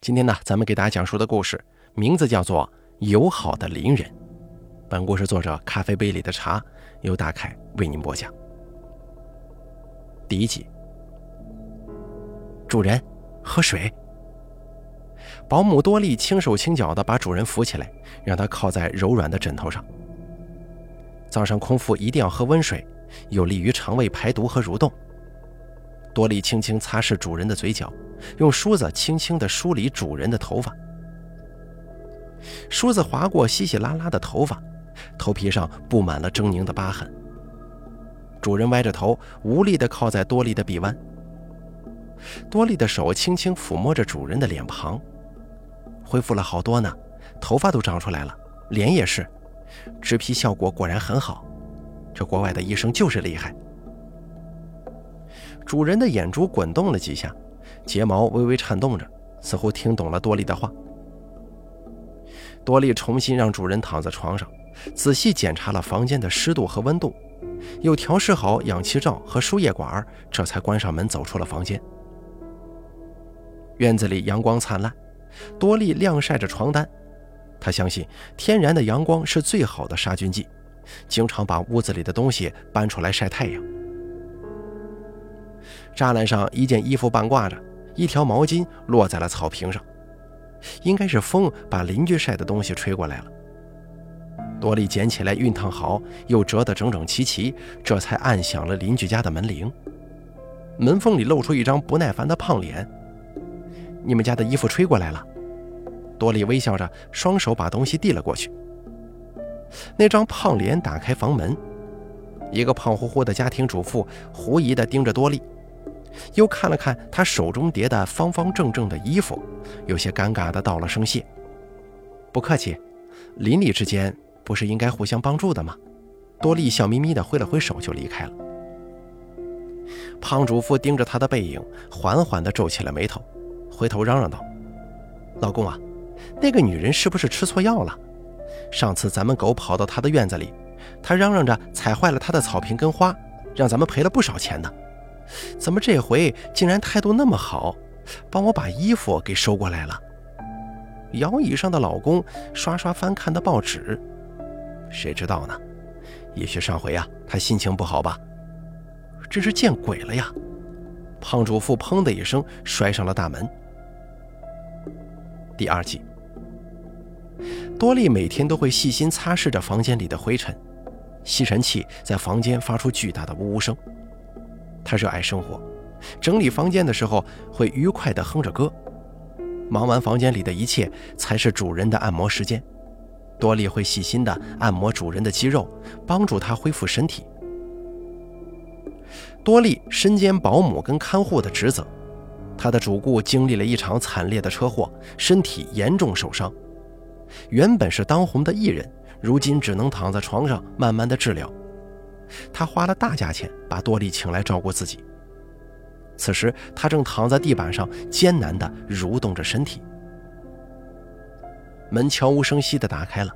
今天呢，咱们给大家讲述的故事名字叫做《友好的邻人》。本故事作者咖啡杯里的茶由大凯为您播讲。第一集，主人，喝水。保姆多莉轻手轻脚地把主人扶起来，让他靠在柔软的枕头上。早上空腹一定要喝温水，有利于肠胃排毒和蠕动。多莉轻轻擦拭主人的嘴角。用梳子轻轻地梳理主人的头发，梳子划过稀稀拉拉的头发，头皮上布满了狰狞的疤痕。主人歪着头，无力地靠在多莉的臂弯。多莉的手轻轻抚摸着主人的脸庞，恢复了好多呢，头发都长出来了，脸也是，植皮效果果然很好。这国外的医生就是厉害。主人的眼珠滚动了几下。睫毛微微颤动着，似乎听懂了多莉的话。多莉重新让主人躺在床上，仔细检查了房间的湿度和温度，又调试好氧气罩和输液管，这才关上门走出了房间。院子里阳光灿烂，多莉晾晒着床单。她相信天然的阳光是最好的杀菌剂，经常把屋子里的东西搬出来晒太阳。栅栏上一件衣服半挂着。一条毛巾落在了草坪上，应该是风把邻居晒的东西吹过来了。多莉捡起来熨烫好，又折得整整齐齐，这才按响了邻居家的门铃。门缝里露出一张不耐烦的胖脸：“你们家的衣服吹过来了。”多莉微笑着，双手把东西递了过去。那张胖脸打开房门，一个胖乎乎的家庭主妇狐疑地盯着多莉。又看了看他手中叠的方方正正的衣服，有些尴尬的道了声谢。不客气，邻里之间不是应该互相帮助的吗？多莉笑眯眯的挥了挥手就离开了。胖主妇盯着他的背影，缓缓地皱起了眉头，回头嚷嚷道：“老公啊，那个女人是不是吃错药了？上次咱们狗跑到她的院子里，她嚷嚷着踩坏了她的草坪跟花，让咱们赔了不少钱呢。”怎么这回竟然态度那么好，帮我把衣服给收过来了？摇椅上的老公刷刷翻看的报纸，谁知道呢？也许上回呀，他心情不好吧？真是见鬼了呀！胖主妇砰的一声摔上了大门。第二季，多莉每天都会细心擦拭着房间里的灰尘，吸尘器在房间发出巨大的呜呜声。他热爱生活，整理房间的时候会愉快地哼着歌。忙完房间里的一切，才是主人的按摩时间。多莉会细心地按摩主人的肌肉，帮助他恢复身体。多莉身兼保姆跟看护的职责，她的主顾经历了一场惨烈的车祸，身体严重受伤。原本是当红的艺人，如今只能躺在床上慢慢的治疗。他花了大价钱把多莉请来照顾自己。此时，他正躺在地板上艰难地蠕动着身体。门悄无声息地打开了，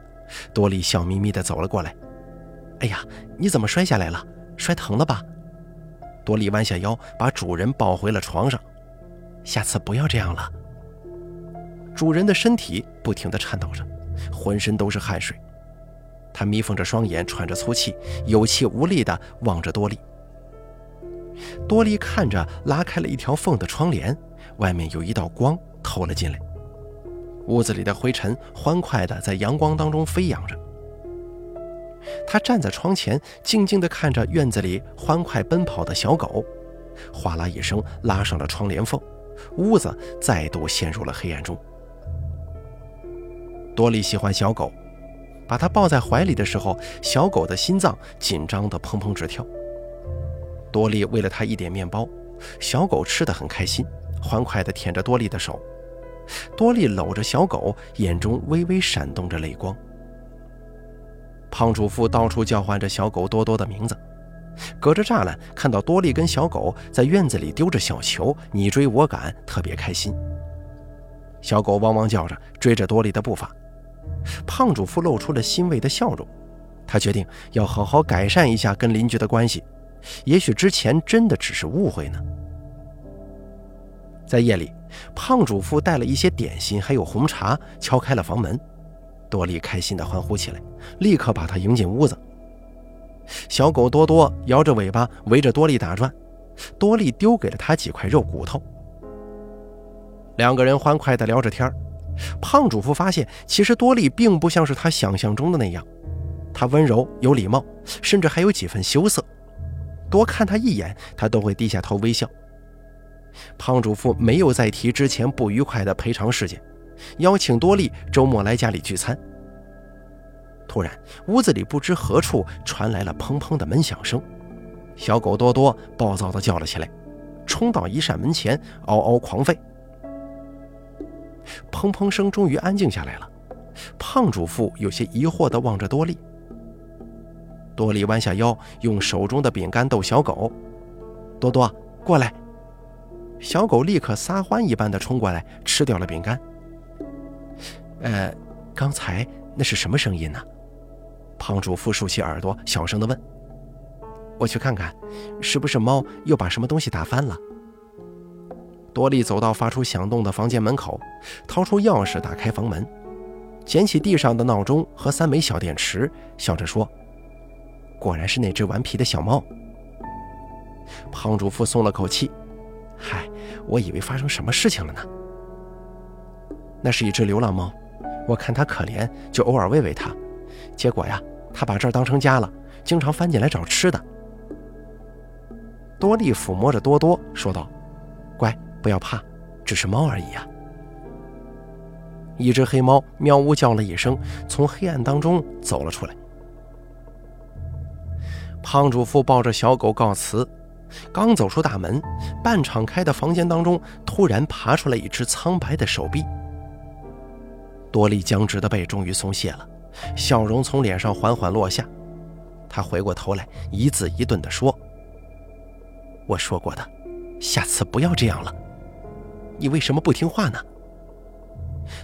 多莉笑眯眯地走了过来。“哎呀，你怎么摔下来了？摔疼了吧？”多莉弯下腰，把主人抱回了床上。“下次不要这样了。”主人的身体不停地颤抖着，浑身都是汗水。他眯缝着双眼，喘着粗气，有气无力地望着多莉。多莉看着拉开了一条缝的窗帘，外面有一道光透了进来。屋子里的灰尘欢快地在阳光当中飞扬着。他站在窗前，静静地看着院子里欢快奔跑的小狗，哗啦一声拉上了窗帘缝，屋子再度陷入了黑暗中。多莉喜欢小狗。把它抱在怀里的时候，小狗的心脏紧张的砰砰直跳。多莉喂了它一点面包，小狗吃的很开心，欢快的舔着多莉的手。多莉搂着小狗，眼中微微闪动着泪光。胖主妇到处叫唤着小狗多多的名字，隔着栅栏看到多莉跟小狗在院子里丢着小球，你追我赶，特别开心。小狗汪汪叫着，追着多莉的步伐。胖主妇露出了欣慰的笑容，他决定要好好改善一下跟邻居的关系。也许之前真的只是误会呢。在夜里，胖主妇带了一些点心，还有红茶，敲开了房门。多莉开心地欢呼起来，立刻把他迎进屋子。小狗多多摇着尾巴围着多莉打转，多莉丢给了他几块肉骨头。两个人欢快地聊着天胖主妇发现，其实多莉并不像是他想象中的那样，她温柔有礼貌，甚至还有几分羞涩。多看他一眼，他都会低下头微笑。胖主妇没有再提之前不愉快的赔偿事件，邀请多莉周末来家里聚餐。突然，屋子里不知何处传来了砰砰的门响声，小狗多多暴躁地叫了起来，冲到一扇门前，嗷嗷狂吠。砰砰声终于安静下来了，胖主妇有些疑惑地望着多莉。多莉弯下腰，用手中的饼干逗小狗：“多多，过来。”小狗立刻撒欢一般的冲过来，吃掉了饼干。呃，刚才那是什么声音呢？胖主妇竖起耳朵，小声的问：“我去看看，是不是猫又把什么东西打翻了？”多莉走到发出响动的房间门口，掏出钥匙打开房门，捡起地上的闹钟和三枚小电池，笑着说：“果然是那只顽皮的小猫。”胖主妇松了口气。嗨，我以为发生什么事情了呢。那是一只流浪猫，我看它可怜，就偶尔喂喂它。结果呀，它把这儿当成家了，经常翻进来找吃的。多利抚摸着多多说道：“，不要怕，只是猫而已啊。”一只黑猫喵呜叫了一声，从黑暗当中走了出来。胖主妇抱着小狗告辞。刚走出大门，半敞开的房间当中突然爬出来一只苍白的手臂。多莉僵直的背终于松懈了，笑容从脸上缓缓落下。他回过头来，一字一顿地说：“我说过的，下次不要这样了。你为什么不听话呢？”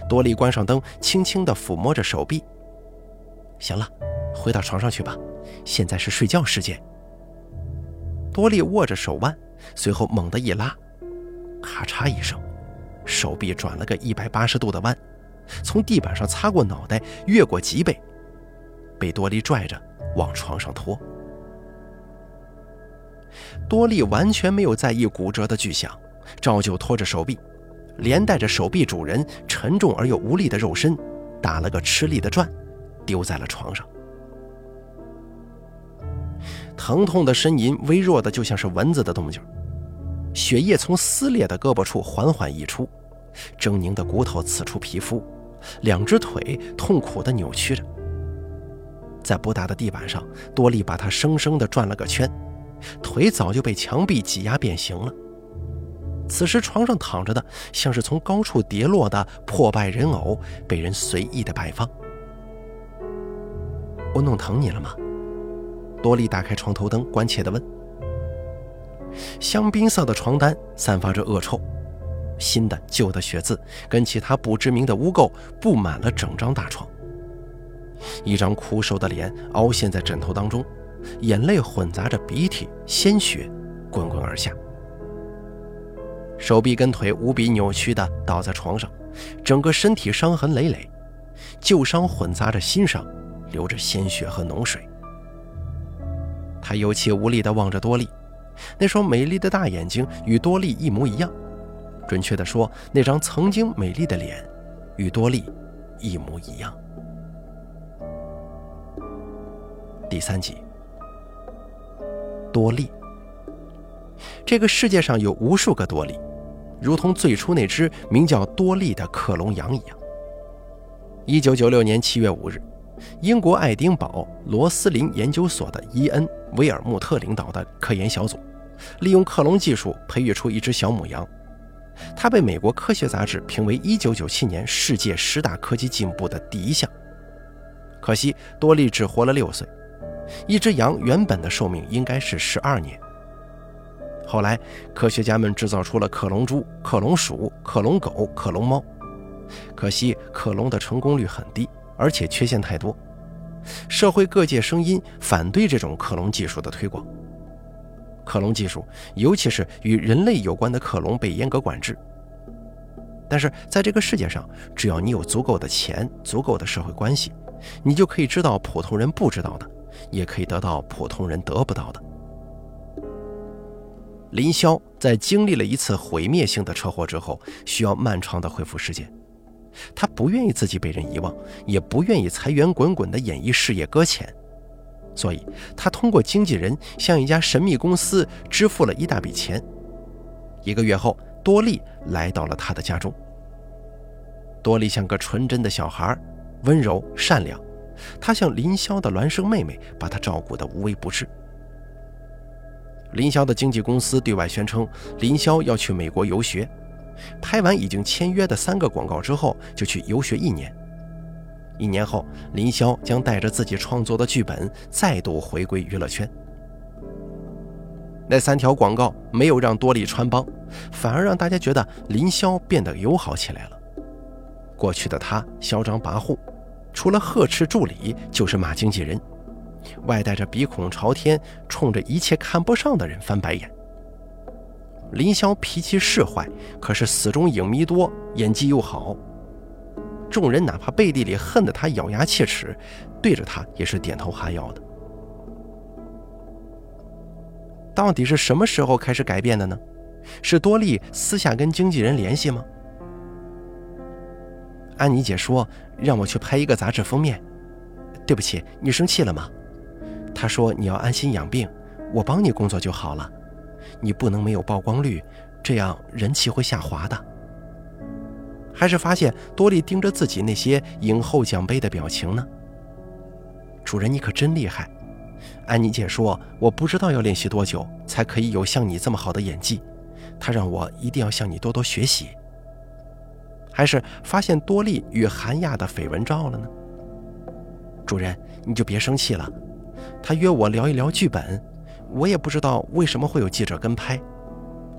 多莉关上灯，轻轻地抚摸着手臂。行了，回到床上去吧，现在是睡觉时间。多利握着手腕，随后猛地一拉，咔嚓一声，手臂转了个一百八十度的弯，从地板上擦过脑袋，越过脊背，被多利拽着往床上拖。多利完全没有在意骨折的巨响，照旧拖着手臂，连带着手臂主人沉重而又无力的肉身，打了个吃力的转，丢在了床上。疼痛的呻吟微弱的，就像是蚊子的动静。血液从撕裂的胳膊处缓缓溢出，狰狞的骨头刺出皮肤，两只腿痛苦的扭曲着。在不大的地板上，多利把它生生的转了个圈，腿早就被墙壁挤压变形了。此时床上躺着的，像是从高处跌落的破败人偶，被人随意的摆放。我弄疼你了吗？多莉打开床头灯，关切地问：“香槟色的床单散发着恶臭，新的、旧的血渍跟其他不知名的污垢布满了整张大床。一张枯瘦的脸凹陷在枕头当中，眼泪混杂着鼻涕、鲜血滚滚而下。手臂跟腿无比扭曲的倒在床上，整个身体伤痕累累，旧伤混杂着新伤，流着鲜血和脓水。”他有气无力地望着多莉，那双美丽的大眼睛与多莉一模一样。准确地说，那张曾经美丽的脸与多莉一模一样。第三集，多莉。这个世界上有无数个多莉，如同最初那只名叫多利的克隆羊一样。一九九六年七月五日。英国爱丁堡罗斯林研究所的伊恩·威尔穆特领导的科研小组，利用克隆技术培育出一只小母羊，它被美国科学杂志评为1997年世界十大科技进步的第一项。可惜多利只活了六岁，一只羊原本的寿命应该是十二年。后来，科学家们制造出了克隆猪、克隆鼠、克隆狗、克隆猫，可惜克隆的成功率很低。而且缺陷太多，社会各界声音反对这种克隆技术的推广。克隆技术，尤其是与人类有关的克隆，被严格管制。但是在这个世界上，只要你有足够的钱、足够的社会关系，你就可以知道普通人不知道的，也可以得到普通人得不到的。林霄在经历了一次毁灭性的车祸之后，需要漫长的恢复时间。他不愿意自己被人遗忘，也不愿意财源滚滚的演艺事业搁浅，所以他通过经纪人向一家神秘公司支付了一大笔钱。一个月后，多莉来到了他的家中。多莉像个纯真的小孩，温柔善良，她像林霄的孪生妹妹，把他照顾得无微不至。林霄的经纪公司对外宣称，林霄要去美国游学，拍完已经签约的三个广告之后，就去游学一年。一年后，林霄将带着自己创作的剧本再度回归娱乐圈。那三条广告没有让多莉穿帮，反而让大家觉得林霄变得友好起来了。过去的他嚣张跋扈，除了呵斥助理，就是骂经纪人。外带着鼻孔朝天，冲着一切看不上的人翻白眼。林霄脾气是坏，可是死忠影迷多，演技又好，众人哪怕背地里恨得他咬牙切齿，对着他也是点头哈腰的。到底是什么时候开始改变的呢？是多莉私下跟经纪人联系吗？安妮姐说让我去拍一个杂志封面，对不起，你生气了吗？他说：“你要安心养病，我帮你工作就好了。你不能没有曝光率，这样人气会下滑的。”还是发现多莉盯着自己那些影后奖杯的表情呢？主人，你可真厉害！安妮姐说：“我不知道要练习多久才可以有像你这么好的演技。”她让我一定要向你多多学习。还是发现多莉与韩亚的绯闻照了呢？主人，你就别生气了。他约我聊一聊剧本，我也不知道为什么会有记者跟拍。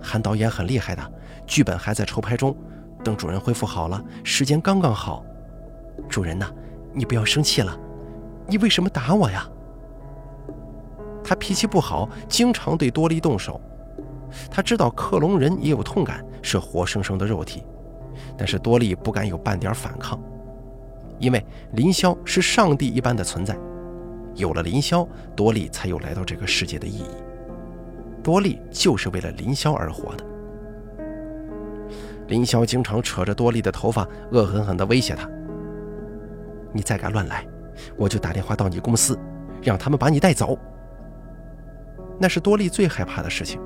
韩导演很厉害的，剧本还在筹拍中，等主人恢复好了，时间刚刚好。主人呐，你不要生气了，你为什么打我呀？他脾气不好，经常对多莉动手。他知道克隆人也有痛感，是活生生的肉体，但是多莉不敢有半点反抗，因为林霄是上帝一般的存在。有了林霄，多莉才有来到这个世界的意义。多莉就是为了林霄而活的。林霄经常扯着多莉的头发，恶狠狠地威胁她：“你再敢乱来，我就打电话到你公司，让他们把你带走。”那是多莉最害怕的事情。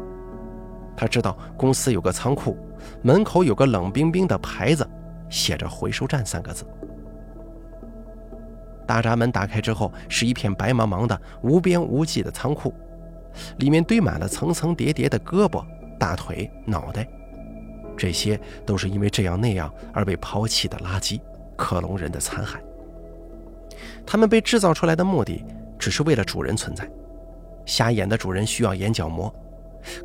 他知道公司有个仓库，门口有个冷冰冰的牌子，写着“回收站”三个字。大闸门打开之后，是一片白茫茫的、无边无际的仓库，里面堆满了层层叠叠的胳膊、大腿、脑袋，这些都是因为这样那样而被抛弃的垃圾——克隆人的残骸。他们被制造出来的目的，只是为了主人存在。瞎眼的主人需要眼角膜，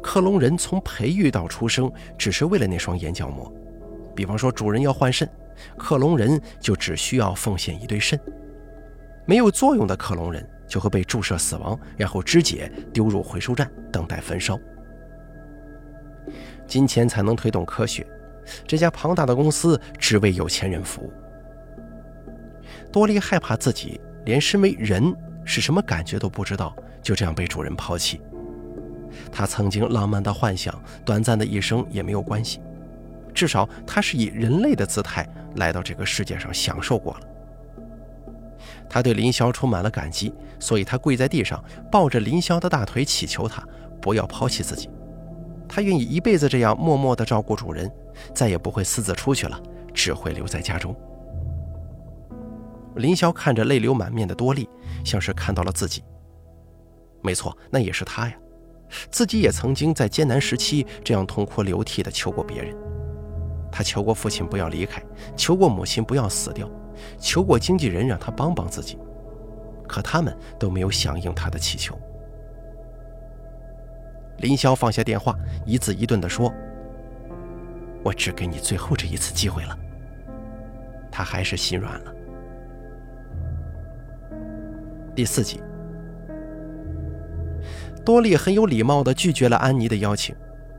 克隆人从培育到出生，只是为了那双眼角膜。比方说，主人要换肾，克隆人就只需要奉献一对肾。没有作用的克隆人就会被注射死亡，然后肢解丢入回收站，等待焚烧。金钱才能推动科学，这家庞大的公司只为有钱人服务。多莉害怕自己连身为人是什么感觉都不知道，就这样被主人抛弃。他曾经浪漫的幻想，短暂的一生也没有关系，至少他是以人类的姿态来到这个世界上享受过了。他对林霄充满了感激，所以他跪在地上，抱着林霄的大腿，祈求他不要抛弃自己。他愿意一辈子这样默默地照顾主人，再也不会私自出去了，只会留在家中。林霄看着泪流满面的多莉，像是看到了自己。没错，那也是他呀，自己也曾经在艰难时期这样痛哭流涕地求过别人。他求过父亲不要离开，求过母亲不要死掉。求过经纪人让他帮帮自己，可他们都没有响应他的祈求。林霄放下电话，一字一顿地说：“我只给你最后这一次机会了。”他还是心软了。第四集，多莉很有礼貌地拒绝了安妮的邀请，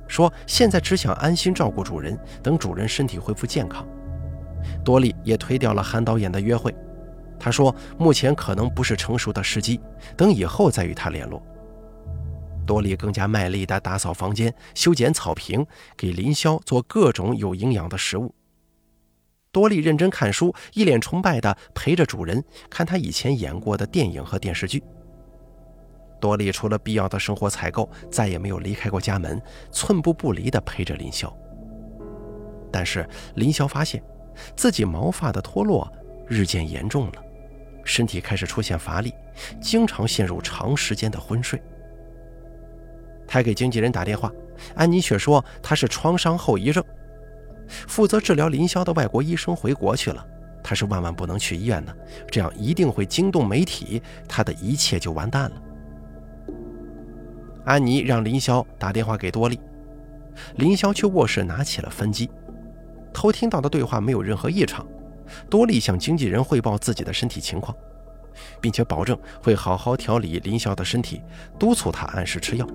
说现在只想安心照顾主人，等主人身体恢复健康。多莉也推掉了韩导演的约会，他说目前可能不是成熟的时机，等以后再与他联络。多莉更加卖力地打扫房间、修剪草坪，给林霄做各种有营养的食物。多莉认真看书，一脸崇拜地陪着主人看他以前演过的电影和电视剧。多莉除了必要的生活采购，再也没有离开过家门，寸步不离地陪着林霄。但是林霄发现自己毛发的脱落日渐严重了，身体开始出现乏力，经常陷入长时间的昏睡。他给经纪人打电话，安妮却说他是创伤后遗症。负责治疗林霄的外国医生回国去了，他是万万不能去医院的，这样一定会惊动媒体，他的一切就完蛋了。安妮让林霄打电话给多莉，林霄去卧室拿起了分机，偷听到的对话没有任何异常。多莉向经纪人汇报自己的身体情况，并且保证会好好调理林霄的身体，督促他按时吃药。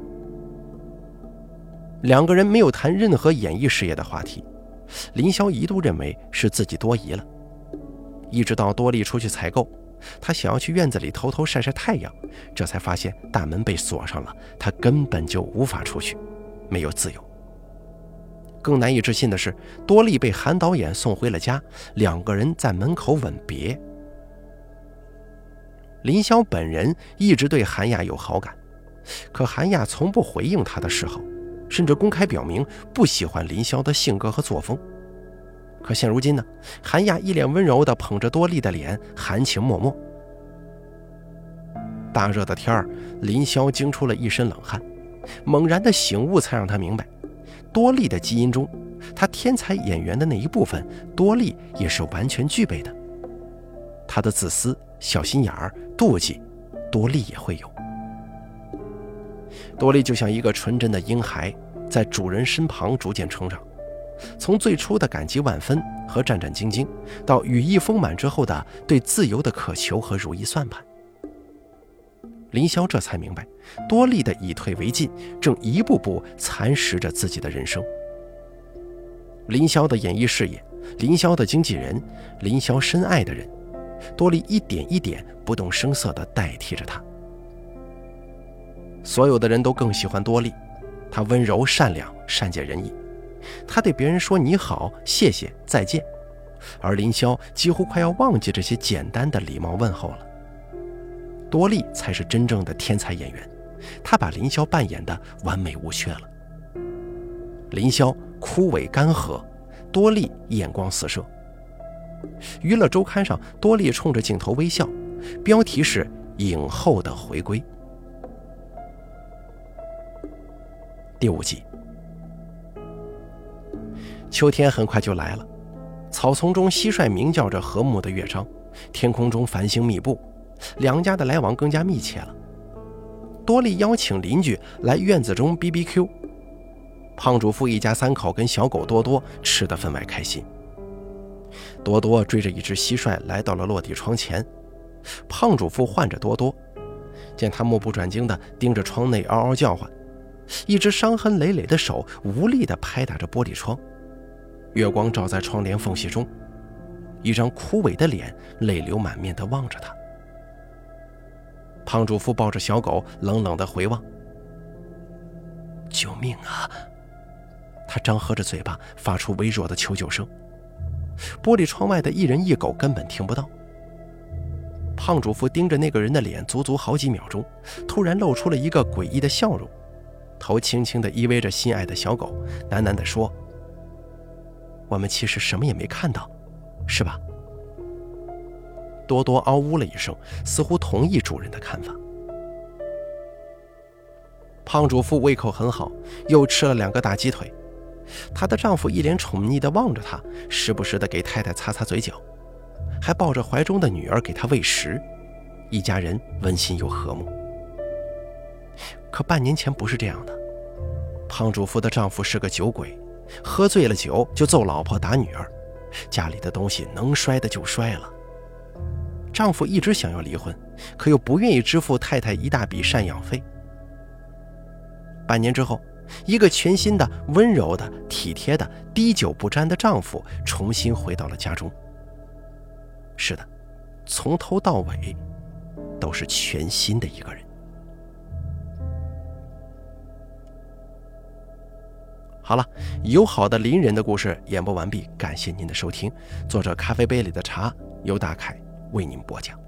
两个人没有谈任何演艺事业的话题，林霄一度认为是自己多疑了。一直到多莉出去采购，他想要去院子里偷偷晒晒太阳，这才发现大门被锁上了，他根本就无法出去，没有自由。更难以置信的是，多莉被韩导演送回了家，两个人在门口吻别。林霄本人一直对韩亚有好感，可韩亚从不回应他的示好。甚至公开表明不喜欢林霄的性格和作风。可现如今呢？韩亚一脸温柔地捧着多莉的脸，含情脉脉。大热的天儿，林霄惊出了一身冷汗，猛然的醒悟才让他明白，多莉的基因中，他天才演员的那一部分，多莉也是完全具备的。他的自私、小心眼儿、妒忌，多莉也会有。多莉就像一个纯真的婴孩。在主人身旁逐渐成长，从最初的感激万分和战战兢兢，到羽翼丰满之后的对自由的渴求和如意算盘。林霄这才明白，多莉的以退为进正一步步蚕食着自己的人生。林霄的演艺事业，林霄的经纪人，林霄深爱的人，多莉一点一点不动声色地代替着他。所有的人都更喜欢多莉。他温柔善良、善解人意，他对别人说“你好”“谢谢”“再见”，而林霄几乎快要忘记这些简单的礼貌问候了。多莉才是真正的天才演员，他把林霄扮演的完美无缺了。林霄枯萎干涸，多莉眼光四射。娱乐周刊上，多莉冲着镜头微笑，标题是“影后的回归”。第五集，秋天很快就来了，草丛中蟋蟀鸣叫着和睦的乐章，天空中繁星密布，两家的来往更加密切了。多莉邀请邻居来院子中 BBQ，胖主妇一家三口跟小狗多多吃得分外开心。多多追着一只蟋蟀来到了落地窗前，胖主妇唤着多多，见他目不转睛地盯着窗内，嗷嗷叫唤。一只伤痕累累的手无力地拍打着玻璃窗，月光照在窗帘缝隙中，一张枯萎的脸泪流满面地望着他。胖主妇抱着小狗，冷冷地回望：“救命啊！”他张合着嘴巴，发出微弱的求救声。玻璃窗外的一人一狗根本听不到。胖主妇盯着那个人的脸，足足好几秒钟，突然露出了一个诡异的笑容。头轻轻地依偎着心爱的小狗，喃喃地说：“我们其实什么也没看到，是吧？”多多嗷呜了一声，似乎同意主人的看法。胖主妇胃口很好，又吃了两个大鸡腿。她的丈夫一脸宠溺地望着她，时不时地给太太擦擦嘴角，还抱着怀中的女儿给她喂食，一家人温馨又和睦。可半年前不是这样的，胖主妇的丈夫是个酒鬼，喝醉了酒就揍老婆打女儿，家里的东西能摔的就摔了。丈夫一直想要离婚，可又不愿意支付太太一大笔赡养费。半年之后，一个全新的、温柔的、体贴的、滴酒不沾的丈夫重新回到了家中。是的，从头到尾都是全新的一个人。好了，友好的邻人的故事演播完毕，感谢您的收听。作者咖啡杯里的茶由大凯为您播讲。